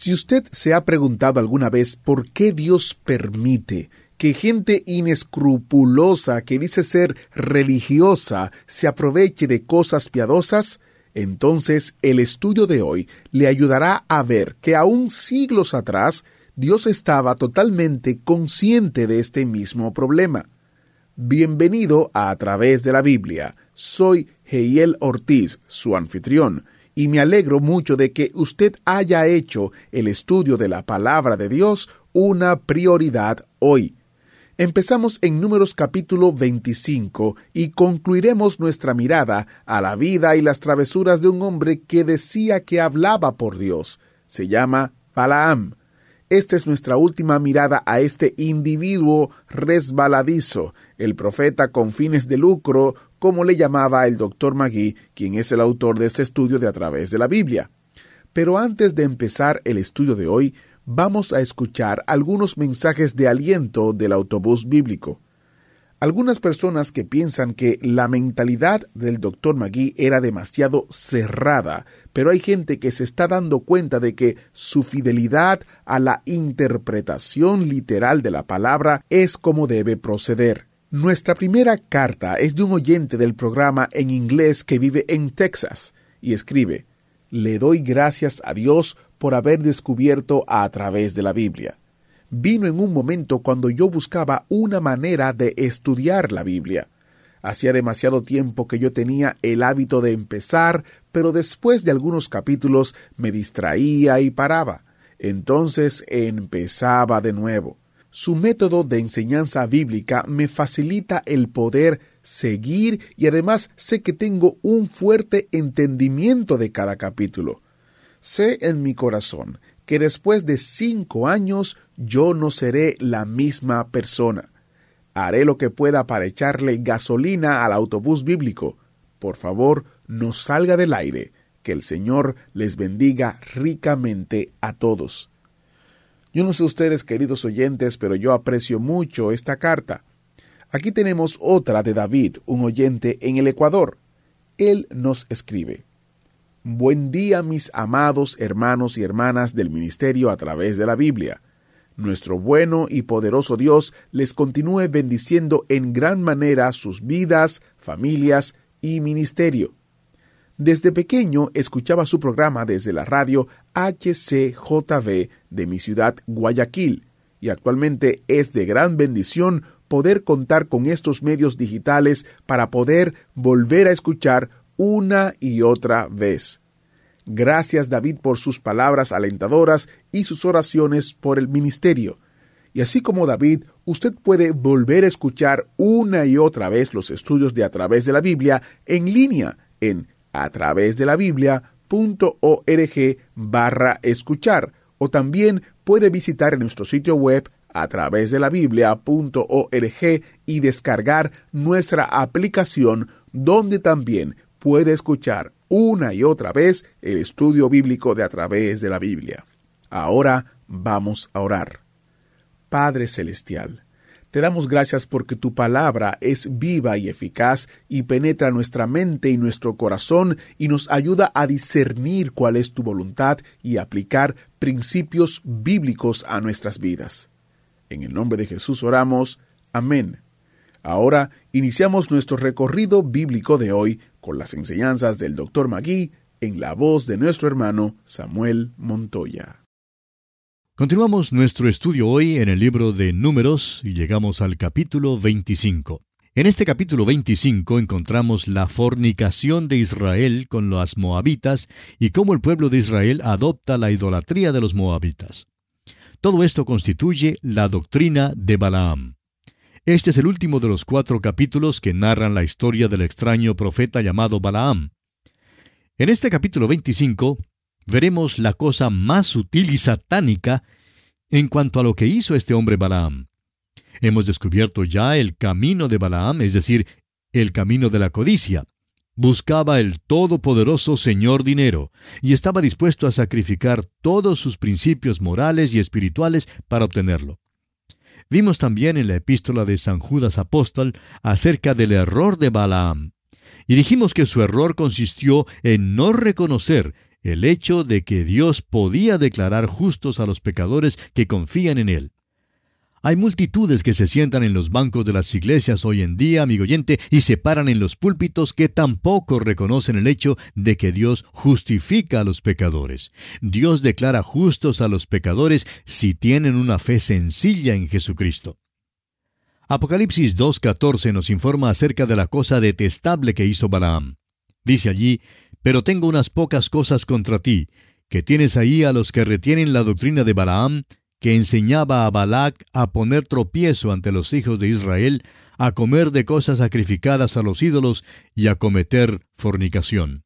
Si usted se ha preguntado alguna vez por qué Dios permite que gente inescrupulosa que dice ser religiosa se aproveche de cosas piadosas, entonces el estudio de hoy le ayudará a ver que aún siglos atrás Dios estaba totalmente consciente de este mismo problema. Bienvenido a, a través de la Biblia. Soy Heiel Ortiz, su anfitrión, y me alegro mucho de que usted haya hecho el estudio de la palabra de Dios una prioridad hoy. Empezamos en Números capítulo 25 y concluiremos nuestra mirada a la vida y las travesuras de un hombre que decía que hablaba por Dios. Se llama Balaam. Esta es nuestra última mirada a este individuo resbaladizo, el profeta con fines de lucro, como le llamaba el doctor Magui, quien es el autor de este estudio de a través de la Biblia. Pero antes de empezar el estudio de hoy, vamos a escuchar algunos mensajes de aliento del autobús bíblico. Algunas personas que piensan que la mentalidad del doctor Magui era demasiado cerrada, pero hay gente que se está dando cuenta de que su fidelidad a la interpretación literal de la palabra es como debe proceder. Nuestra primera carta es de un oyente del programa en inglés que vive en Texas y escribe Le doy gracias a Dios por haber descubierto a través de la Biblia. Vino en un momento cuando yo buscaba una manera de estudiar la Biblia. Hacía demasiado tiempo que yo tenía el hábito de empezar, pero después de algunos capítulos me distraía y paraba. Entonces empezaba de nuevo. Su método de enseñanza bíblica me facilita el poder seguir y además sé que tengo un fuerte entendimiento de cada capítulo. Sé en mi corazón que después de cinco años yo no seré la misma persona. Haré lo que pueda para echarle gasolina al autobús bíblico. Por favor, no salga del aire. Que el Señor les bendiga ricamente a todos. Yo no sé ustedes, queridos oyentes, pero yo aprecio mucho esta carta. Aquí tenemos otra de David, un oyente en el Ecuador. Él nos escribe. Buen día, mis amados hermanos y hermanas del ministerio a través de la Biblia. Nuestro bueno y poderoso Dios les continúe bendiciendo en gran manera sus vidas, familias y ministerio. Desde pequeño escuchaba su programa desde la radio HCJV de mi ciudad Guayaquil y actualmente es de gran bendición poder contar con estos medios digitales para poder volver a escuchar una y otra vez. Gracias David por sus palabras alentadoras y sus oraciones por el ministerio. Y así como David, usted puede volver a escuchar una y otra vez los estudios de a través de la Biblia en línea en a través de la Biblia.org barra escuchar o también puede visitar nuestro sitio web a través de la Biblia.org y descargar nuestra aplicación donde también puede escuchar una y otra vez el estudio bíblico de a través de la Biblia. Ahora vamos a orar. Padre Celestial, te damos gracias porque tu palabra es viva y eficaz y penetra nuestra mente y nuestro corazón y nos ayuda a discernir cuál es tu voluntad y aplicar principios bíblicos a nuestras vidas. En el nombre de Jesús oramos. Amén. Ahora iniciamos nuestro recorrido bíblico de hoy con las enseñanzas del Dr. Magui en la voz de nuestro hermano Samuel Montoya. Continuamos nuestro estudio hoy en el libro de Números y llegamos al capítulo 25. En este capítulo 25 encontramos la fornicación de Israel con las moabitas y cómo el pueblo de Israel adopta la idolatría de los moabitas. Todo esto constituye la doctrina de Balaam. Este es el último de los cuatro capítulos que narran la historia del extraño profeta llamado Balaam. En este capítulo 25 veremos la cosa más sutil y satánica en cuanto a lo que hizo este hombre Balaam. Hemos descubierto ya el camino de Balaam, es decir, el camino de la codicia. Buscaba el todopoderoso Señor dinero y estaba dispuesto a sacrificar todos sus principios morales y espirituales para obtenerlo. Vimos también en la epístola de San Judas Apóstol acerca del error de Balaam. Y dijimos que su error consistió en no reconocer el hecho de que Dios podía declarar justos a los pecadores que confían en Él. Hay multitudes que se sientan en los bancos de las iglesias hoy en día, amigo oyente, y se paran en los púlpitos que tampoco reconocen el hecho de que Dios justifica a los pecadores. Dios declara justos a los pecadores si tienen una fe sencilla en Jesucristo. Apocalipsis 2.14 nos informa acerca de la cosa detestable que hizo Balaam. Dice allí, Pero tengo unas pocas cosas contra ti, que tienes ahí a los que retienen la doctrina de Balaam, que enseñaba a Balac a poner tropiezo ante los hijos de Israel, a comer de cosas sacrificadas a los ídolos y a cometer fornicación.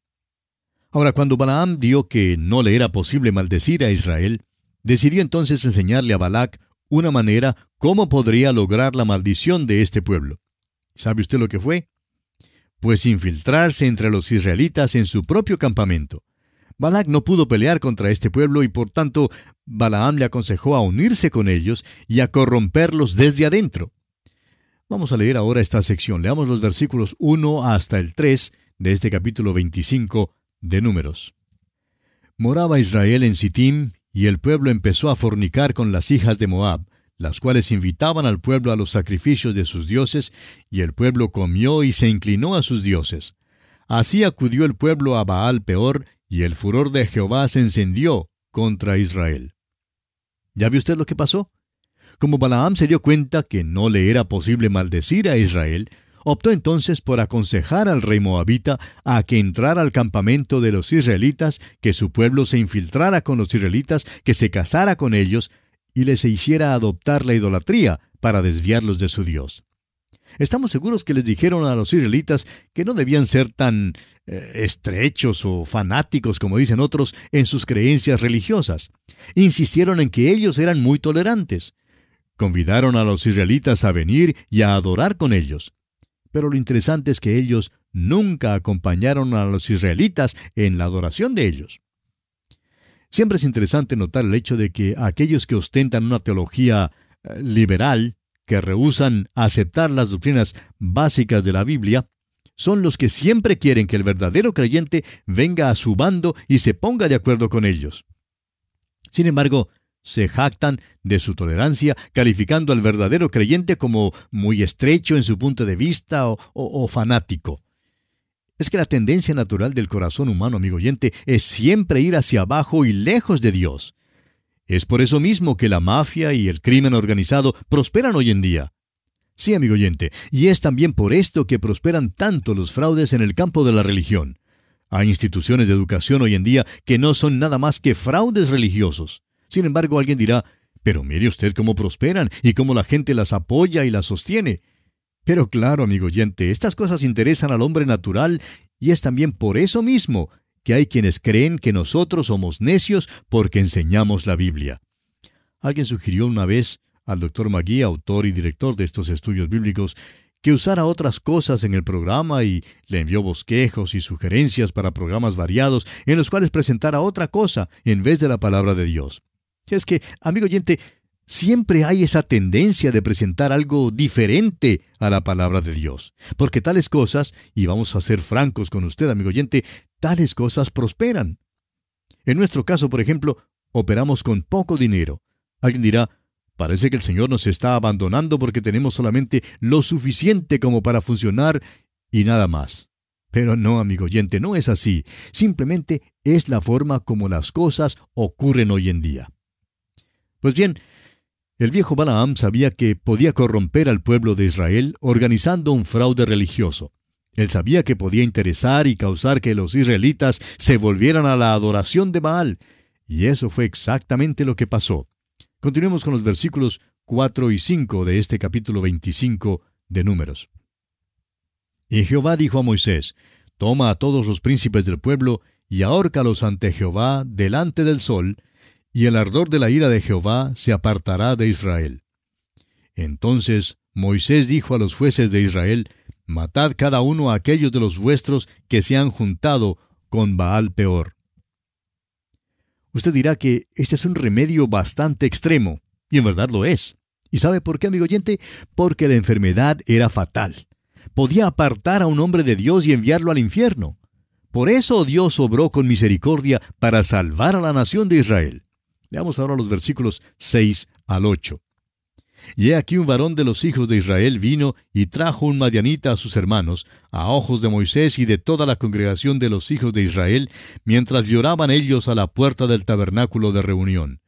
Ahora, cuando Balaam vio que no le era posible maldecir a Israel, decidió entonces enseñarle a Balac una manera cómo podría lograr la maldición de este pueblo. ¿Sabe usted lo que fue? Pues infiltrarse entre los israelitas en su propio campamento. Balac no pudo pelear contra este pueblo y por tanto Balaam le aconsejó a unirse con ellos y a corromperlos desde adentro. Vamos a leer ahora esta sección. Leamos los versículos 1 hasta el 3 de este capítulo 25 de Números. Moraba Israel en Sittim, y el pueblo empezó a fornicar con las hijas de Moab, las cuales invitaban al pueblo a los sacrificios de sus dioses, y el pueblo comió y se inclinó a sus dioses. Así acudió el pueblo a Baal peor, y el furor de Jehová se encendió contra Israel. ¿Ya vio usted lo que pasó? Como Balaam se dio cuenta que no le era posible maldecir a Israel, optó entonces por aconsejar al rey moabita a que entrara al campamento de los israelitas, que su pueblo se infiltrara con los israelitas, que se casara con ellos y les hiciera adoptar la idolatría para desviarlos de su Dios. Estamos seguros que les dijeron a los israelitas que no debían ser tan eh, estrechos o fanáticos, como dicen otros, en sus creencias religiosas. Insistieron en que ellos eran muy tolerantes. Convidaron a los israelitas a venir y a adorar con ellos. Pero lo interesante es que ellos nunca acompañaron a los israelitas en la adoración de ellos. Siempre es interesante notar el hecho de que aquellos que ostentan una teología eh, liberal que rehusan aceptar las doctrinas básicas de la Biblia, son los que siempre quieren que el verdadero creyente venga a su bando y se ponga de acuerdo con ellos. Sin embargo, se jactan de su tolerancia, calificando al verdadero creyente como muy estrecho en su punto de vista o, o, fanático. Es que la tendencia natural del corazón humano, amigo oyente, es siempre ir hacia abajo y lejos de Dios. Es por eso mismo que la mafia y el crimen organizado prosperan hoy en día. Sí, amigo oyente, y es también por esto que prosperan tanto los fraudes en el campo de la religión. Hay instituciones de educación hoy en día que no son nada más que fraudes religiosos. Sin embargo, alguien dirá, pero mire usted cómo prosperan y cómo la gente las apoya y las sostiene. Pero claro, amigo oyente, estas cosas interesan al hombre natural y es también por eso mismo que hay quienes creen que nosotros somos necios porque enseñamos la Biblia. Alguien sugirió una vez al doctor Magui, autor y director de estos estudios bíblicos, que usara otras cosas en el programa y le envió bosquejos y sugerencias para programas variados en los cuales presentara otra cosa en vez de la palabra de Dios. Es que, amigo oyente, Siempre hay esa tendencia de presentar algo diferente a la palabra de Dios, porque tales cosas, y vamos a ser francos con usted, amigo oyente, tales cosas prosperan. En nuestro caso, por ejemplo, operamos con poco dinero. Alguien dirá, parece que el Señor nos está abandonando porque tenemos solamente lo suficiente como para funcionar y nada más. Pero no, amigo oyente, no es así. Simplemente es la forma como las cosas ocurren hoy en día. Pues bien, el viejo Balaam sabía que podía corromper al pueblo de Israel organizando un fraude religioso. Él sabía que podía interesar y causar que los israelitas se volvieran a la adoración de Baal. Y eso fue exactamente lo que pasó. Continuemos con los versículos 4 y 5 de este capítulo 25 de Números. Y Jehová dijo a Moisés, Toma a todos los príncipes del pueblo y ahórcalos ante Jehová delante del sol, y el ardor de la ira de Jehová se apartará de Israel. Entonces Moisés dijo a los jueces de Israel, Matad cada uno a aquellos de los vuestros que se han juntado con Baal peor. Usted dirá que este es un remedio bastante extremo, y en verdad lo es. ¿Y sabe por qué, amigo oyente? Porque la enfermedad era fatal. Podía apartar a un hombre de Dios y enviarlo al infierno. Por eso Dios obró con misericordia para salvar a la nación de Israel. Leamos ahora los versículos 6 al 8. Y he aquí un varón de los hijos de Israel vino y trajo un madianita a sus hermanos, a ojos de Moisés y de toda la congregación de los hijos de Israel, mientras lloraban ellos a la puerta del tabernáculo de reunión.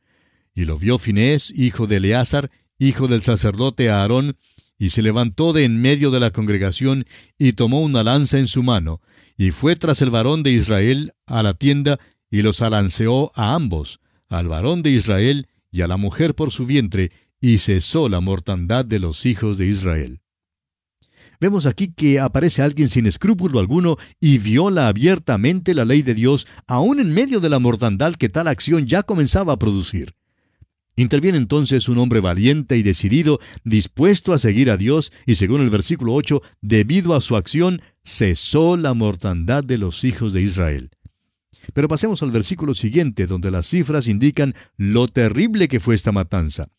Y lo vio Finés, hijo de Eleazar, hijo del sacerdote Aarón, y se levantó de en medio de la congregación, y tomó una lanza en su mano, y fue tras el varón de Israel a la tienda, y los alanceó a ambos, al varón de Israel y a la mujer por su vientre, y cesó la mortandad de los hijos de Israel. Vemos aquí que aparece alguien sin escrúpulo alguno y viola abiertamente la ley de Dios, aun en medio de la mortandad que tal acción ya comenzaba a producir. Interviene entonces un hombre valiente y decidido, dispuesto a seguir a Dios, y según el versículo 8, debido a su acción, cesó la mortandad de los hijos de Israel. Pero pasemos al versículo siguiente, donde las cifras indican lo terrible que fue esta matanza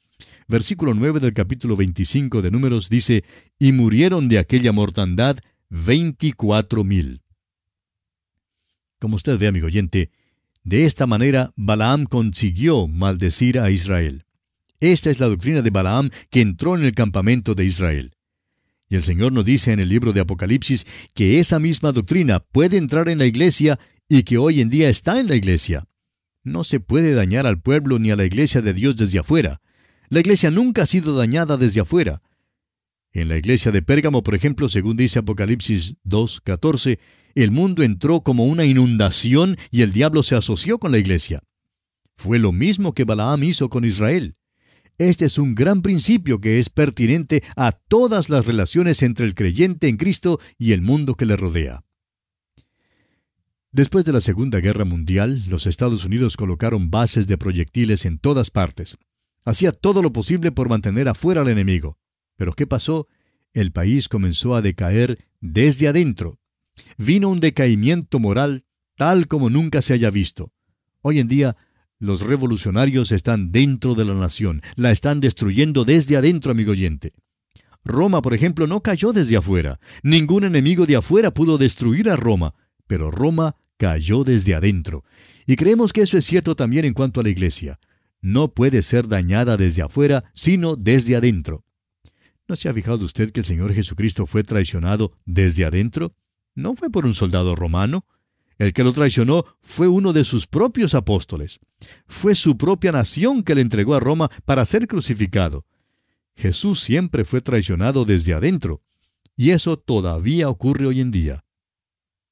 versículo 9 del capítulo 25 de Números dice, y murieron de aquella mortandad veinticuatro mil. Como usted ve, amigo oyente, de esta manera Balaam consiguió maldecir a Israel. Esta es la doctrina de Balaam que entró en el campamento de Israel. Y el Señor nos dice en el libro de Apocalipsis que esa misma doctrina puede entrar en la iglesia y que hoy en día está en la iglesia. No se puede dañar al pueblo ni a la iglesia de Dios desde afuera. La iglesia nunca ha sido dañada desde afuera. En la iglesia de Pérgamo, por ejemplo, según dice Apocalipsis 2.14, el mundo entró como una inundación y el diablo se asoció con la iglesia. Fue lo mismo que Balaam hizo con Israel. Este es un gran principio que es pertinente a todas las relaciones entre el creyente en Cristo y el mundo que le rodea. Después de la Segunda Guerra Mundial, los Estados Unidos colocaron bases de proyectiles en todas partes. Hacía todo lo posible por mantener afuera al enemigo. Pero ¿qué pasó? El país comenzó a decaer desde adentro. Vino un decaimiento moral tal como nunca se haya visto. Hoy en día, los revolucionarios están dentro de la nación, la están destruyendo desde adentro, amigo oyente. Roma, por ejemplo, no cayó desde afuera. Ningún enemigo de afuera pudo destruir a Roma, pero Roma cayó desde adentro. Y creemos que eso es cierto también en cuanto a la iglesia no puede ser dañada desde afuera, sino desde adentro. ¿No se ha fijado usted que el Señor Jesucristo fue traicionado desde adentro? No fue por un soldado romano. El que lo traicionó fue uno de sus propios apóstoles. Fue su propia nación que le entregó a Roma para ser crucificado. Jesús siempre fue traicionado desde adentro. Y eso todavía ocurre hoy en día.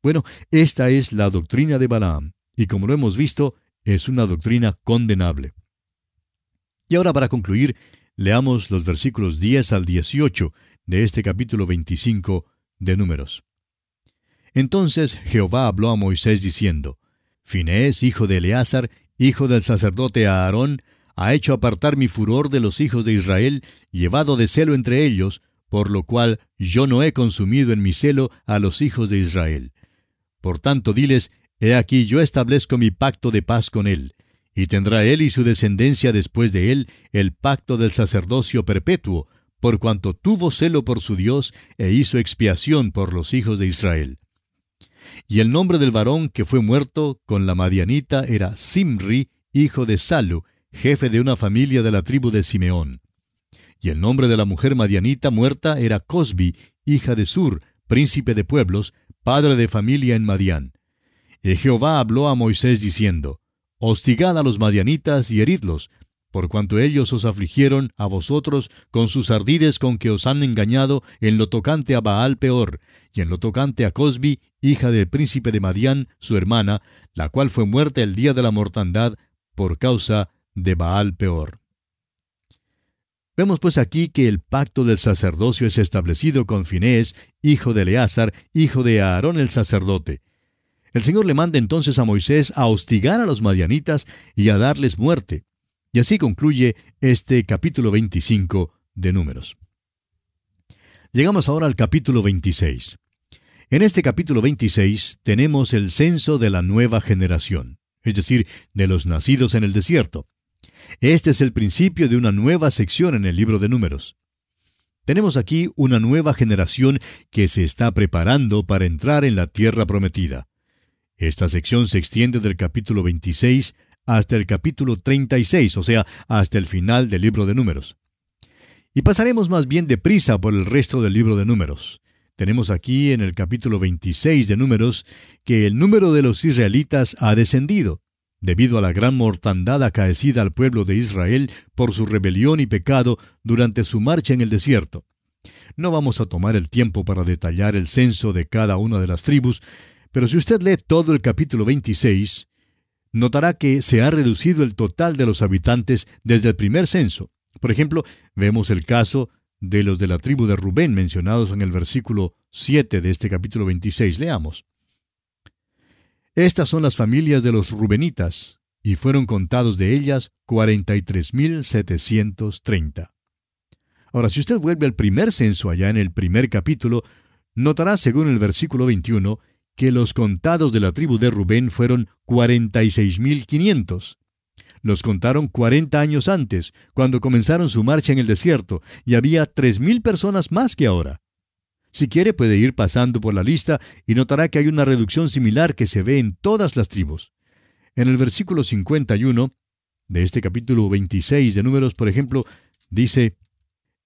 Bueno, esta es la doctrina de Balaam, y como lo hemos visto, es una doctrina condenable. Y ahora para concluir, leamos los versículos 10 al 18 de este capítulo 25 de Números. Entonces Jehová habló a Moisés diciendo, Finés, hijo de Eleazar, hijo del sacerdote Aarón, ha hecho apartar mi furor de los hijos de Israel, llevado de celo entre ellos, por lo cual yo no he consumido en mi celo a los hijos de Israel. Por tanto, diles, He aquí yo establezco mi pacto de paz con él, y tendrá él y su descendencia después de él el pacto del sacerdocio perpetuo, por cuanto tuvo celo por su Dios e hizo expiación por los hijos de Israel. Y el nombre del varón que fue muerto con la madianita era Simri, hijo de Salu, jefe de una familia de la tribu de Simeón. Y el nombre de la mujer madianita muerta era Cosbi, hija de Sur, príncipe de pueblos, padre de familia en Madián. Y Jehová habló a Moisés diciendo, Hostigad a los madianitas y heridlos, por cuanto ellos os afligieron a vosotros con sus ardides con que os han engañado en lo tocante a Baal peor, y en lo tocante a Cosbi, hija del príncipe de Madián, su hermana, la cual fue muerta el día de la mortandad por causa de Baal peor. Vemos pues aquí que el pacto del sacerdocio es establecido con Finés, hijo de Eleazar, hijo de Aarón el sacerdote. El Señor le manda entonces a Moisés a hostigar a los madianitas y a darles muerte. Y así concluye este capítulo 25 de Números. Llegamos ahora al capítulo 26. En este capítulo 26 tenemos el censo de la nueva generación, es decir, de los nacidos en el desierto. Este es el principio de una nueva sección en el libro de Números. Tenemos aquí una nueva generación que se está preparando para entrar en la tierra prometida. Esta sección se extiende del capítulo 26 hasta el capítulo 36, o sea, hasta el final del libro de números. Y pasaremos más bien deprisa por el resto del libro de números. Tenemos aquí en el capítulo 26 de números que el número de los israelitas ha descendido, debido a la gran mortandad acaecida al pueblo de Israel por su rebelión y pecado durante su marcha en el desierto. No vamos a tomar el tiempo para detallar el censo de cada una de las tribus, pero si usted lee todo el capítulo 26, notará que se ha reducido el total de los habitantes desde el primer censo. Por ejemplo, vemos el caso de los de la tribu de Rubén mencionados en el versículo 7 de este capítulo 26. Leamos. Estas son las familias de los Rubenitas, y fueron contados de ellas cuarenta y tres mil setecientos treinta. Ahora, si usted vuelve al primer censo allá en el primer capítulo, notará, según el versículo 21, que los contados de la tribu de Rubén fueron 46.500. Los contaron 40 años antes, cuando comenzaron su marcha en el desierto, y había 3.000 personas más que ahora. Si quiere puede ir pasando por la lista y notará que hay una reducción similar que se ve en todas las tribus. En el versículo 51 de este capítulo 26 de Números, por ejemplo, dice,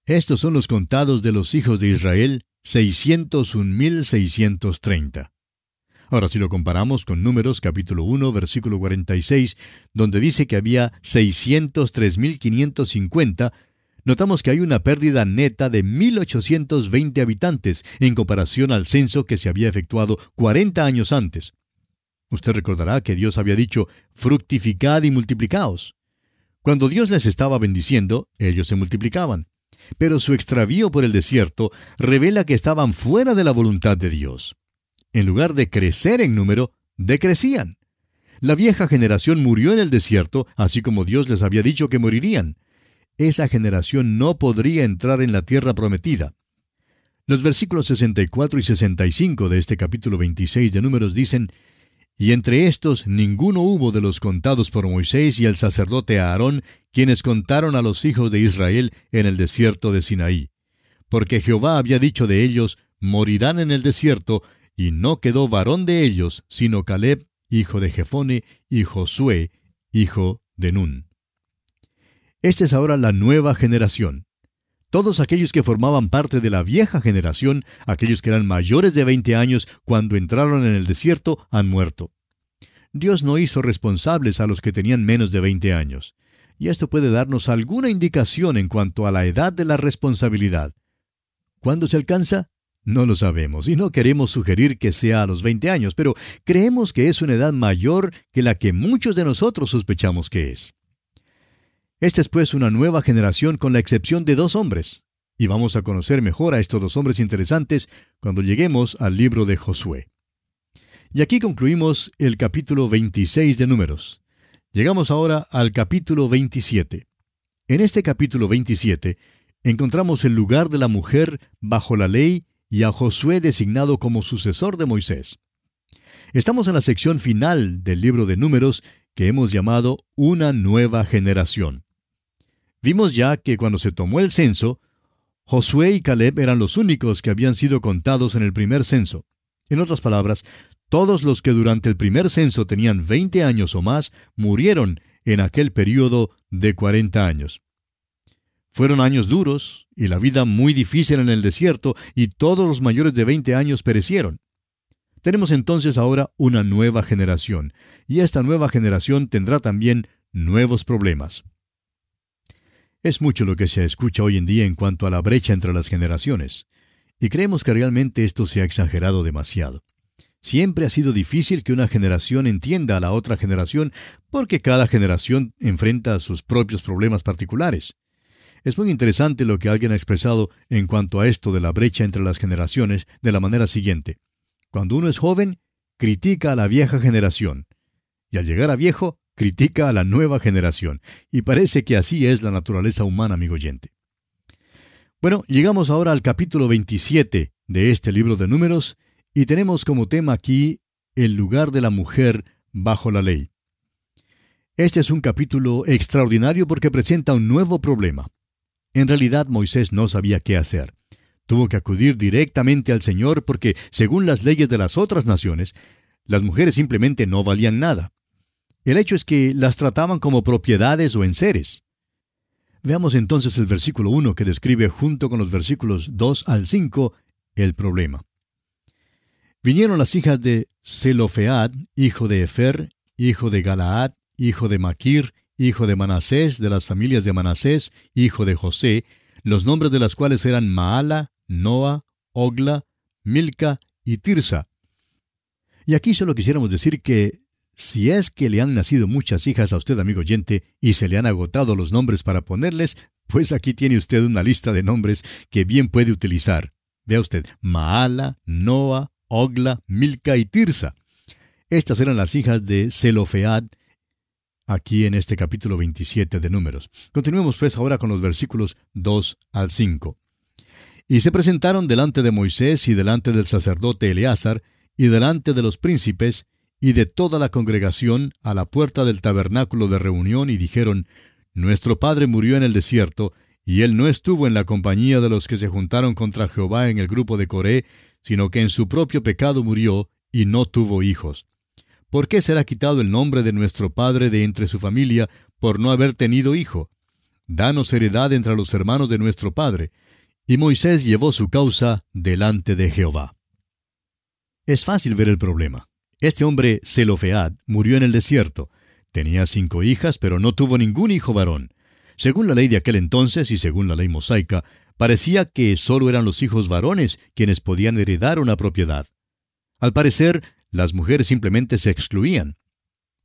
Estos son los contados de los hijos de Israel, 601.630. Ahora, si lo comparamos con Números capítulo 1, versículo 46, donde dice que había 603.550, notamos que hay una pérdida neta de 1.820 habitantes en comparación al censo que se había efectuado 40 años antes. Usted recordará que Dios había dicho, fructificad y multiplicaos. Cuando Dios les estaba bendiciendo, ellos se multiplicaban. Pero su extravío por el desierto revela que estaban fuera de la voluntad de Dios en lugar de crecer en número, decrecían. La vieja generación murió en el desierto, así como Dios les había dicho que morirían. Esa generación no podría entrar en la tierra prometida. Los versículos 64 y 65 de este capítulo 26 de Números dicen, Y entre estos ninguno hubo de los contados por Moisés y el sacerdote Aarón, quienes contaron a los hijos de Israel en el desierto de Sinaí. Porque Jehová había dicho de ellos, morirán en el desierto, y no quedó varón de ellos, sino Caleb, hijo de Jefone, y Josué, hijo de Nun. Esta es ahora la nueva generación. Todos aquellos que formaban parte de la vieja generación, aquellos que eran mayores de 20 años cuando entraron en el desierto, han muerto. Dios no hizo responsables a los que tenían menos de 20 años. Y esto puede darnos alguna indicación en cuanto a la edad de la responsabilidad. ¿Cuándo se alcanza? No lo sabemos y no queremos sugerir que sea a los 20 años, pero creemos que es una edad mayor que la que muchos de nosotros sospechamos que es. Esta es pues una nueva generación con la excepción de dos hombres, y vamos a conocer mejor a estos dos hombres interesantes cuando lleguemos al libro de Josué. Y aquí concluimos el capítulo 26 de Números. Llegamos ahora al capítulo 27. En este capítulo 27 encontramos el lugar de la mujer bajo la ley y a Josué designado como sucesor de Moisés. Estamos en la sección final del libro de números que hemos llamado Una nueva generación. Vimos ya que cuando se tomó el censo, Josué y Caleb eran los únicos que habían sido contados en el primer censo. En otras palabras, todos los que durante el primer censo tenían 20 años o más murieron en aquel período de 40 años. Fueron años duros y la vida muy difícil en el desierto y todos los mayores de 20 años perecieron. Tenemos entonces ahora una nueva generación y esta nueva generación tendrá también nuevos problemas. Es mucho lo que se escucha hoy en día en cuanto a la brecha entre las generaciones, y creemos que realmente esto se ha exagerado demasiado. Siempre ha sido difícil que una generación entienda a la otra generación porque cada generación enfrenta sus propios problemas particulares. Es muy interesante lo que alguien ha expresado en cuanto a esto de la brecha entre las generaciones de la manera siguiente. Cuando uno es joven, critica a la vieja generación. Y al llegar a viejo, critica a la nueva generación. Y parece que así es la naturaleza humana, amigo oyente. Bueno, llegamos ahora al capítulo 27 de este libro de números y tenemos como tema aquí el lugar de la mujer bajo la ley. Este es un capítulo extraordinario porque presenta un nuevo problema. En realidad Moisés no sabía qué hacer. Tuvo que acudir directamente al Señor porque, según las leyes de las otras naciones, las mujeres simplemente no valían nada. El hecho es que las trataban como propiedades o enseres. Veamos entonces el versículo 1 que describe junto con los versículos 2 al 5 el problema. Vinieron las hijas de Zelofead, hijo de Efer, hijo de Galaad, hijo de Maquir, hijo de Manasés, de las familias de Manasés, hijo de José, los nombres de las cuales eran Maala, Noa, Ogla, Milca y Tirsa. Y aquí solo quisiéramos decir que si es que le han nacido muchas hijas a usted, amigo oyente, y se le han agotado los nombres para ponerles, pues aquí tiene usted una lista de nombres que bien puede utilizar. Vea usted, Maala, Noa, Ogla, Milca y Tirsa. Estas eran las hijas de Zelofead, aquí en este capítulo 27 de Números. Continuemos pues ahora con los versículos 2 al 5. Y se presentaron delante de Moisés y delante del sacerdote Eleazar, y delante de los príncipes, y de toda la congregación, a la puerta del tabernáculo de reunión, y dijeron, Nuestro padre murió en el desierto, y él no estuvo en la compañía de los que se juntaron contra Jehová en el grupo de Coré, sino que en su propio pecado murió, y no tuvo hijos. ¿Por qué será quitado el nombre de nuestro padre de entre su familia por no haber tenido hijo? Danos heredad entre los hermanos de nuestro padre. Y Moisés llevó su causa delante de Jehová. Es fácil ver el problema. Este hombre, Zelofead, murió en el desierto. Tenía cinco hijas, pero no tuvo ningún hijo varón. Según la ley de aquel entonces y según la ley mosaica, parecía que sólo eran los hijos varones quienes podían heredar una propiedad. Al parecer, las mujeres simplemente se excluían.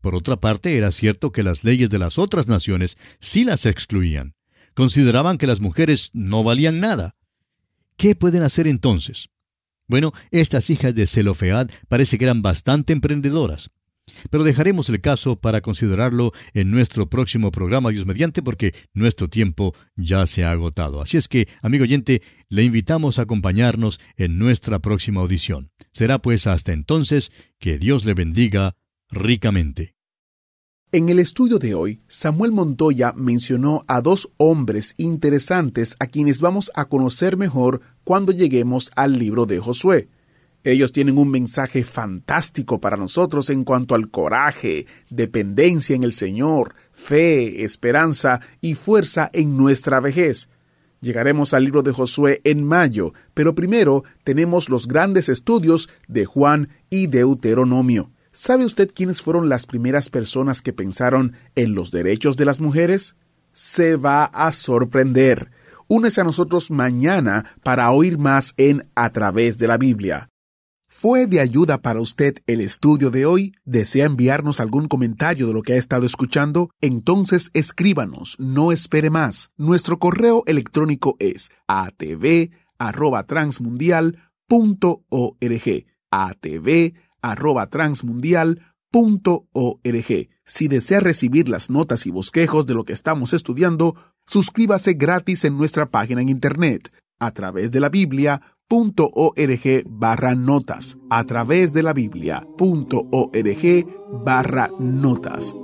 Por otra parte, era cierto que las leyes de las otras naciones sí las excluían. Consideraban que las mujeres no valían nada. ¿Qué pueden hacer entonces? Bueno, estas hijas de Zelofead parece que eran bastante emprendedoras. Pero dejaremos el caso para considerarlo en nuestro próximo programa, Dios mediante, porque nuestro tiempo ya se ha agotado. Así es que, amigo oyente, le invitamos a acompañarnos en nuestra próxima audición. Será pues hasta entonces que Dios le bendiga ricamente. En el estudio de hoy, Samuel Montoya mencionó a dos hombres interesantes a quienes vamos a conocer mejor cuando lleguemos al libro de Josué. Ellos tienen un mensaje fantástico para nosotros en cuanto al coraje, dependencia en el Señor, fe, esperanza y fuerza en nuestra vejez. Llegaremos al libro de Josué en mayo, pero primero tenemos los grandes estudios de Juan y Deuteronomio. ¿Sabe usted quiénes fueron las primeras personas que pensaron en los derechos de las mujeres? Se va a sorprender. Únese a nosotros mañana para oír más en A través de la Biblia. ¿Fue de ayuda para usted el estudio de hoy? ¿Desea enviarnos algún comentario de lo que ha estado escuchando? Entonces escríbanos, no espere más. Nuestro correo electrónico es atv@transmundial.org. atv@transmundial.org. Si desea recibir las notas y bosquejos de lo que estamos estudiando, suscríbase gratis en nuestra página en internet a través de la Biblia .org barra notas a través de la Biblia .org barra notas.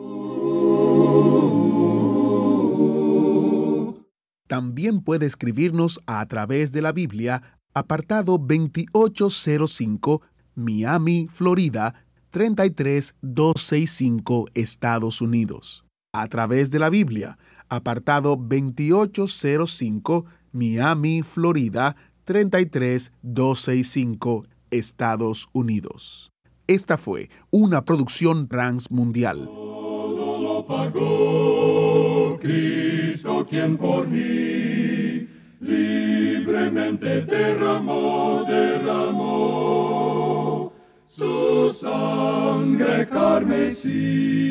También puede escribirnos a través de la Biblia apartado 2805 Miami, Florida 33265 Estados Unidos. A través de la Biblia apartado 2805 Miami, Florida 33265 Estados Unidos. Esta fue una producción Rans Mundial. Todo lo pagó Cristo quien por mí libremente derramó, derramó su sangre carmesí.